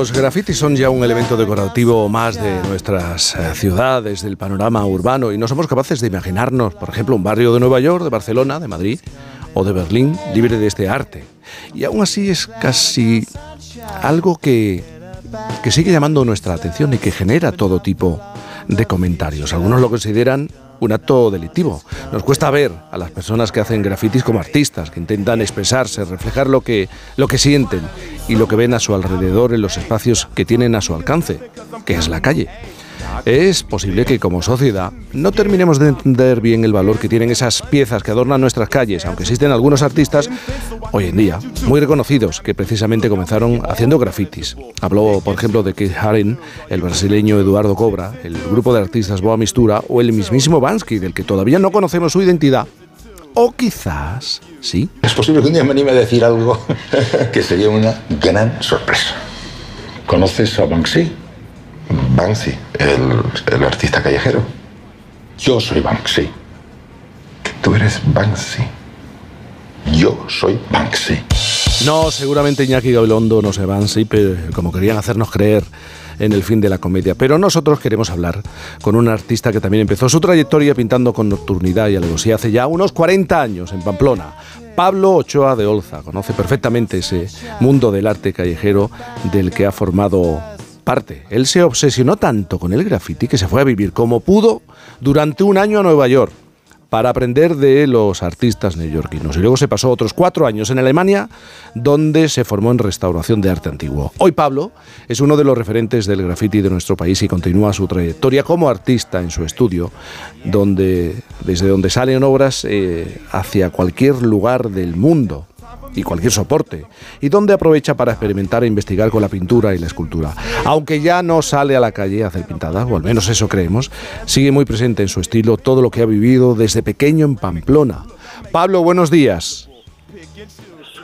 Los grafitis son ya un elemento decorativo más de nuestras eh, ciudades, del panorama urbano, y no somos capaces de imaginarnos, por ejemplo, un barrio de Nueva York, de Barcelona, de Madrid o de Berlín libre de este arte. Y aún así es casi algo que, que sigue llamando nuestra atención y que genera todo tipo de comentarios. Algunos lo consideran un acto delictivo. Nos cuesta ver a las personas que hacen grafitis como artistas, que intentan expresarse, reflejar lo que, lo que sienten y lo que ven a su alrededor en los espacios que tienen a su alcance, que es la calle es posible que como sociedad no terminemos de entender bien el valor que tienen esas piezas que adornan nuestras calles, aunque existen algunos artistas hoy en día muy reconocidos que precisamente comenzaron haciendo grafitis. Habló, por ejemplo, de Keith Haring, el brasileño Eduardo Cobra, el grupo de artistas Boa Mistura o el mismísimo Bansky, del que todavía no conocemos su identidad. O quizás, sí. Es posible que un día me anime a decir algo que sería una gran sorpresa. ¿Conoces a Banksy? Banksy, el, artista callejero. Yo soy Banksy. Tú eres Banksy. Yo soy Banksy. No, seguramente Iñaki Gabilondo no sé Banksy, pero como querían hacernos creer en el fin de la comedia. Pero nosotros queremos hablar con un artista que también empezó su trayectoria pintando con nocturnidad y alevosía hace ya unos 40 años en Pamplona. Pablo Ochoa de Olza conoce perfectamente ese mundo del arte callejero del que ha formado él se obsesionó tanto con el graffiti que se fue a vivir como pudo durante un año a Nueva York para aprender de los artistas neoyorquinos. Y luego se pasó otros cuatro años en Alemania, donde se formó en restauración de arte antiguo. Hoy Pablo es uno de los referentes del graffiti de nuestro país y continúa su trayectoria como artista en su estudio, donde, desde donde salen obras eh, hacia cualquier lugar del mundo y cualquier soporte, y donde aprovecha para experimentar e investigar con la pintura y la escultura. Aunque ya no sale a la calle a hacer pintadas, o al menos eso creemos, sigue muy presente en su estilo todo lo que ha vivido desde pequeño en Pamplona. Pablo, buenos días.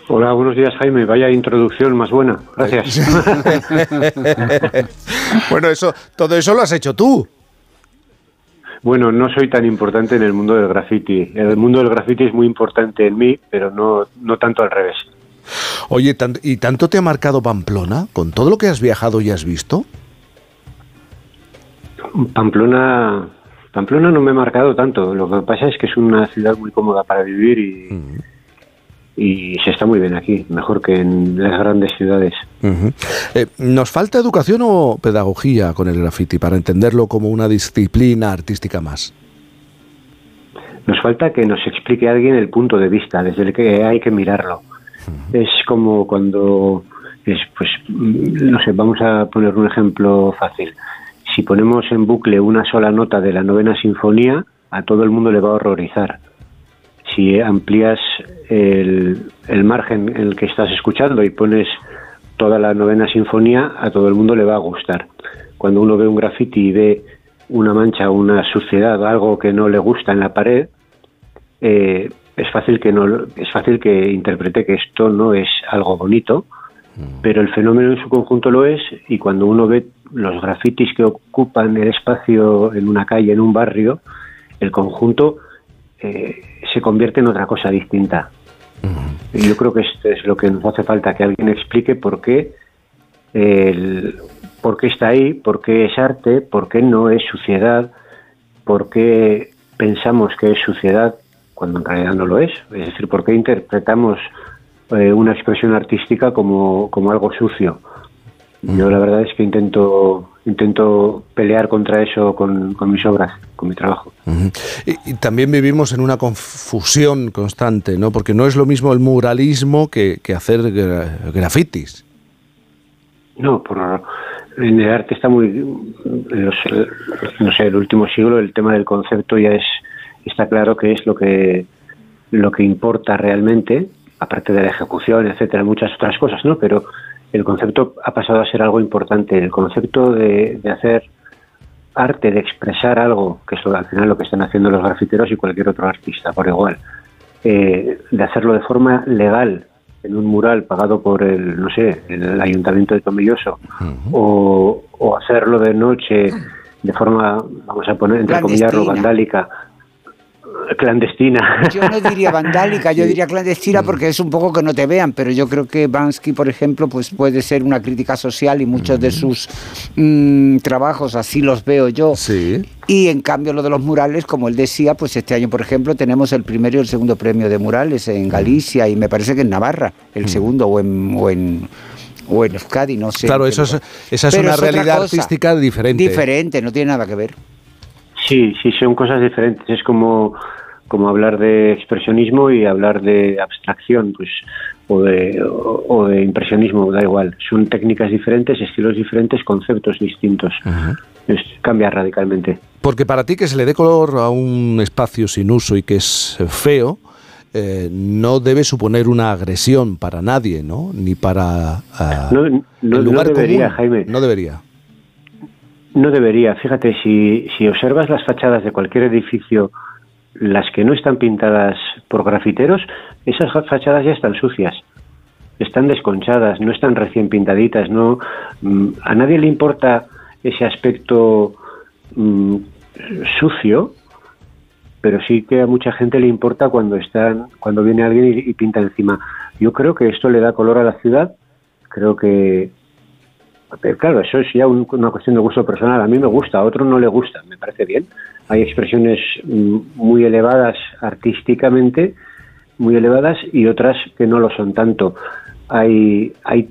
Hola, buenos días Jaime. Vaya introducción más buena. Gracias. bueno, eso, todo eso lo has hecho tú. Bueno, no soy tan importante en el mundo del graffiti. El mundo del graffiti es muy importante en mí, pero no, no tanto al revés. Oye, ¿y tanto te ha marcado Pamplona con todo lo que has viajado y has visto? Pamplona, Pamplona no me ha marcado tanto. Lo que pasa es que es una ciudad muy cómoda para vivir y, mm y se está muy bien aquí, mejor que en las grandes ciudades. Eh, ¿Nos falta educación o pedagogía con el graffiti para entenderlo como una disciplina artística más? Nos falta que nos explique alguien el punto de vista desde el que hay que mirarlo. Es como cuando, es, pues, no sé, vamos a poner un ejemplo fácil. Si ponemos en bucle una sola nota de la novena sinfonía, a todo el mundo le va a horrorizar si amplías el, margen en el que estás escuchando y pones toda la novena sinfonía, a todo el mundo le va a gustar. Cuando uno ve un graffiti y ve una mancha, una suciedad, algo que no le gusta en la pared, eh, es fácil que no es fácil que interprete que esto no es algo bonito, mm. pero el fenómeno en su conjunto lo es y cuando uno ve los grafitis que ocupan el espacio en una calle, en un barrio, el conjunto eh, se convierte en otra cosa distinta. Y yo creo que esto es lo que nos hace falta, que alguien explique por qué, el, por qué está ahí, por qué es arte, por qué no es suciedad, por qué pensamos que es suciedad cuando en realidad no lo es. Es decir, por qué interpretamos eh, una expresión artística como, como algo sucio. Yo la verdad es que intento intento pelear contra eso con, mis obras, con mi trabajo. y, también vivimos en una confusión constante, ¿no? Porque no es lo mismo el muralismo que, hacer grafitis. No, por, en el arte está muy, no sé, el último siglo el tema del concepto ya es está claro que es lo que lo que importa realmente, aparte de la ejecución, etcétera, muchas otras cosas, ¿no? Pero el concepto ha pasado a ser algo importante. El concepto de, hacer arte, de expresar algo, que es al final lo que están haciendo los grafiteros y cualquier otro artista por igual, eh, de hacerlo de forma legal en un mural pagado por el, no sé, el ayuntamiento de Tomilloso, o, hacerlo de noche de forma, vamos a poner entre comillas, vandálica, clandestina. Yo no diría vandálica, yo diría clandestina porque es un poco que no te vean, pero yo creo que Bansky, por ejemplo, pues puede ser una crítica social y muchos de sus mm, trabajos así los veo yo. Sí. Y en cambio lo de los murales, como él decía, pues este año, por ejemplo, tenemos el primero y el segundo premio de murales en Galicia y me parece que en Navarra, el segundo o en, o en o en Euskadi, no sé. Claro, eso es, esa es una es realidad artística diferente. Diferente, no tiene nada que ver. Sí, sí, son cosas diferentes. Es como, como hablar de expresionismo y hablar de abstracción, pues, o de, o, o de impresionismo, da igual. Son técnicas diferentes, estilos diferentes, conceptos distintos. Es- cambia radicalmente. Porque para ti que se le dé color a un espacio sin uso y que es feo, eh, no debe suponer una agresión para nadie, ¿no? Ni para ah, No- no- el no lugar debería, común. Jaime. No debería. No debería. Fíjate, si, si observas las fachadas de cualquier edificio, las que no están pintadas por grafiteros, esas fa- fachadas ya están sucias. Están desconchadas, no están recién pintaditas. No, mm, a nadie le importa ese aspecto mm, sucio, pero sí que a mucha gente le importa cuando están, cuando viene alguien y, y pinta encima. Yo creo que esto le da color a la ciudad. Creo que pero claro, eso es ya un- una cuestión de gusto personal. A mí me gusta, a otro no le gusta, me parece bien. Hay expresiones mm, muy elevadas artísticamente, muy elevadas, y otras que no lo son tanto. Hay, hay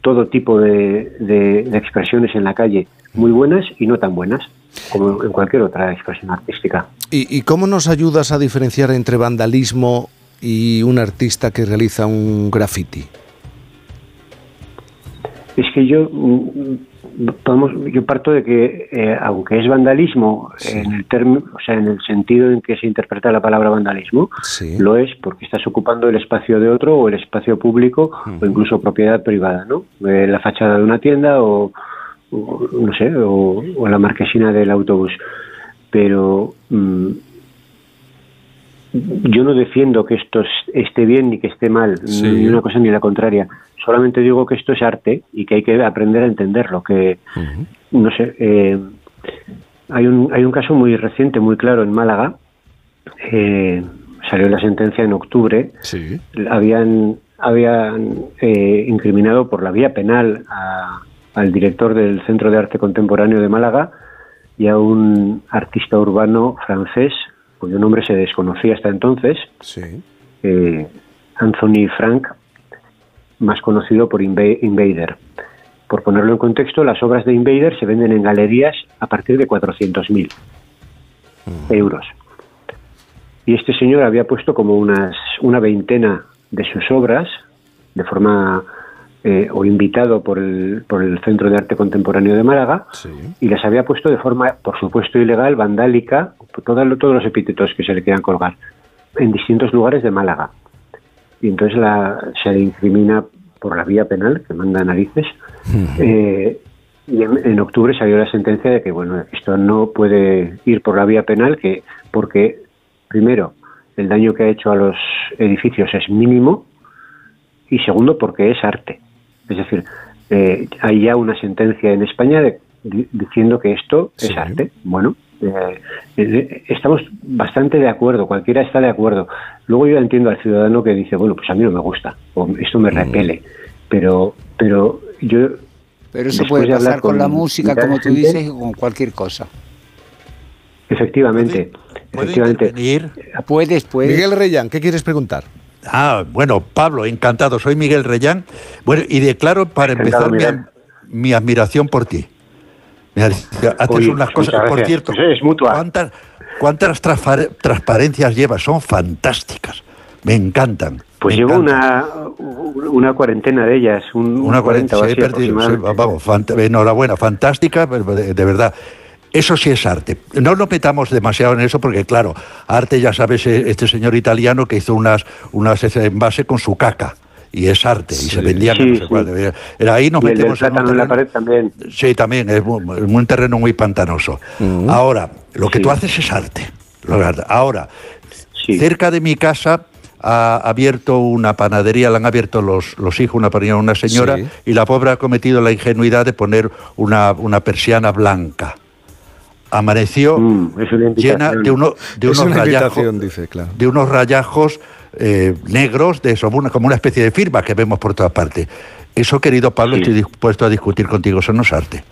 todo tipo de, de- de expresiones en la calle, muy buenas y no tan buenas, como en cualquier otra expresión artística. ¿Y, y cómo nos ayudas a diferenciar entre vandalismo y un artista que realiza un graffiti? Es que yo mm, podemos, yo parto de que eh, aunque es vandalismo en el término, o sea, en el sentido en que se interpreta la palabra vandalismo, Sí. lo es porque estás ocupando el espacio de otro o el espacio público o incluso propiedad privada, ¿no? Eh, la fachada de una tienda o, o, no sé, o, o la marquesina del autobús. Pero mm, yo no defiendo que esto es- esté bien ni que esté mal, Sí. ni una cosa ni la contraria. Solamente digo que esto es arte y que hay que aprender a entenderlo. Que, no sé, eh, hay, un, hay un caso muy reciente, muy claro en Málaga. eh, salió la sentencia en octubre. Sí. Habían, habían eh, incriminado por la vía penal a- al director del Centro de Arte Contemporáneo de Málaga y a un artista urbano francés cuyo nombre se desconocía hasta entonces, Sí. eh, Anthony Frank, más conocido por Inva- Invader. Por ponerlo en contexto, las obras de Invader se venden en galerías a partir de 400.000 euros. Y este señor había puesto como unas una veintena de sus obras de forma eh, o invitado por el, por el Centro de Arte Contemporáneo de Málaga Sí. y las había puesto de forma, por supuesto, ilegal, vandálica, todas- todos los epítetos que se le quieran colgar, en distintos lugares de Málaga. Y entonces la, se le incrimina por la vía penal, que manda narices, eh, y en, en octubre salió la sentencia de que, bueno, esto no puede ir por la vía penal, que porque, primero, el daño que ha hecho a los edificios es mínimo, y segundo, porque es arte. Es decir, eh, hay ya una sentencia en España de- di- diciendo que esto Sí. es arte. Bueno, eh, eh, estamos bastante de acuerdo, cualquiera está de acuerdo. Luego yo entiendo al ciudadano que dice, bueno, pues a mí no me gusta, o esto me repele, pero, pero yo... Pero eso puede pasar con, la música, como tú gente, dices, y con cualquier cosa. Efectivamente, ¿Puedo efectivamente. Puedes, puedes. Miguel Reyán, ¿qué quieres preguntar? Ah, bueno, Pablo, encantado. Soy Miguel Reyán. Bueno, y declaro para Encantado, empezar mi, admiración por ti. Haces unas cosas, por cierto. Pues es mutua. ¿Cuántas, cuántas transparencias llevas? Son fantásticas. Me encantan. Pues me llevo encantan. una, una cuarentena de ellas, un, Una un 40 o cuarenta, así sí, he perdido, sí, vamos, fant- enhorabuena, fantástica, de, de verdad. Eso sí es arte. No nos metamos demasiado en eso porque, claro, arte, ya sabes, eh, este señor italiano que hizo unas, unas envases con su caca. Y es arte, y se vendían Sí, no sé sí. cuál. Era- ahí nos Y el del metemos en un en la pared también. Sí, también, es un, terreno muy pantanoso. Ahora, lo que Sí. tú haces es arte. Lo arte. Ahora, Sí. cerca de mi casa ha abierto una panadería, la han abierto los, los hijos, una panadería, una señora, Sí. y la pobre ha cometido la ingenuidad de poner una, una persiana blanca. Amaneció Mm, llena de, uno, de Es unos rayajos, invitación, dice, claro. de unos rayajos eh, negros, de eso, una- como una especie de firma que vemos por todas partes. Eso, querido Pablo, Sí. estoy dispuesto a discutir contigo, eso no es arte.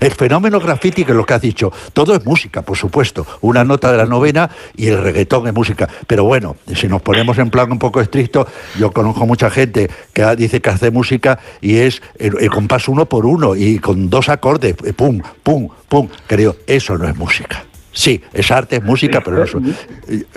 El fenómeno graffiti, que es lo que has dicho, todo es música, por supuesto. Una nota de la novena y el reggaetón es música. Pero bueno, si nos ponemos en plan un poco estricto, yo conozco mucha gente que dice que hace música y es el, el compás uno por uno y con dos acordes, eh, pum, pum, pum. Creo, eso no es música. Sí, es arte, es música, pero no es...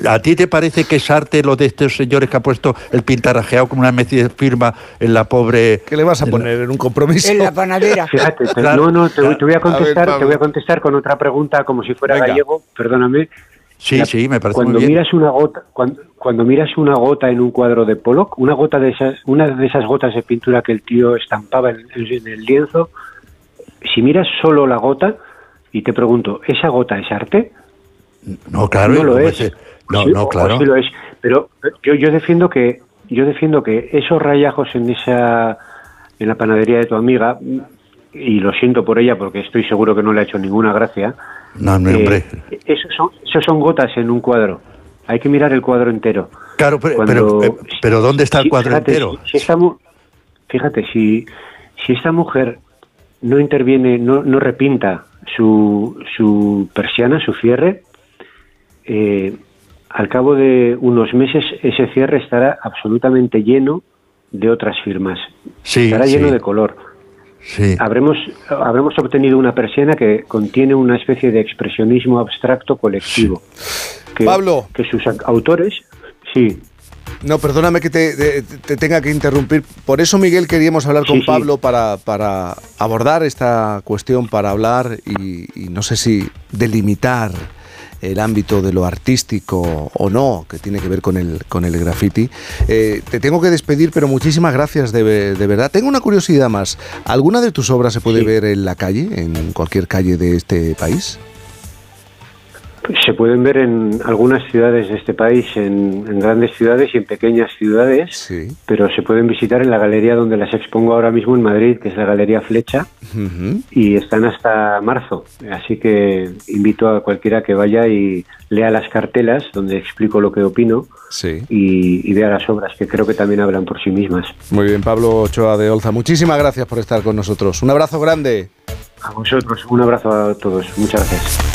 ¿A ti te parece que es arte lo de estos señores que ha puesto el pintarrajeado como una especie de firma en la pobre... ¿Qué le vas a poner en un compromiso? En la panadera. Fíjate, te- Claro, no, no, te, voy- te voy a A ver, contestar, te voy a contestar con otra pregunta como si fuera Venga. gallego, perdóname. Sí, La- sí, me parece cuando muy bien. miras una gota, cuando, cuando miras una gota en un cuadro de Pollock, una gota de esas, una de esas gotas de pintura que el tío estampaba en, en el lienzo, si miras solo la gota y te pregunto, ¿esa gota es arte? No, claro, no lo es. No, Sí, no, claro. sí lo es. Pero yo, yo defiendo que yo defiendo que esos rayajos en esa en la panadería de tu amiga y lo siento por ella porque estoy seguro que no le ha hecho ninguna gracia. No, no, eh, hombre. esos son esos son gotas en un cuadro. Hay que mirar el cuadro entero. Claro, pero, Cuando- pero, eh, pero ¿dónde está el cuadro fíjate, entero? Si, si esta mu- fíjate, si, si esta mujer no interviene, no, no repinta su, su persiana, su cierre, eh, al cabo de unos meses ese cierre estará absolutamente lleno de otras firmas. Sí, estará sí. lleno de color. Sí. Habremos, habremos obtenido una persiana que contiene una especie de expresionismo abstracto colectivo. Que, Pablo. Que sus autores, sí, No, perdóname que te, te- te tenga que interrumpir. Por eso, Miguel, queríamos hablar con Sí, sí. Pablo para, para abordar esta cuestión, para hablar y, y no sé si delimitar el ámbito de lo artístico o no, que tiene que ver con el, con el graffiti. Eh, te tengo que despedir, pero muchísimas gracias de, de verdad. Tengo una curiosidad más. ¿Alguna de tus obras se puede Sí. ver en la calle, en cualquier calle de este país? Se pueden ver en algunas ciudades de este país, en, en grandes ciudades y en pequeñas ciudades, Sí. pero se pueden visitar en la galería donde las expongo ahora mismo en Madrid, que es la Galería Flecha, y están hasta marzo. Así que invito a cualquiera que vaya y lea las cartelas donde explico lo que opino Sí. y, y vea las obras, que creo que también hablan por sí mismas. Muy bien, Pablo Ochoa de Olza. Muchísimas gracias por estar con nosotros. Un abrazo grande. A vosotros, un abrazo a todos. Muchas gracias.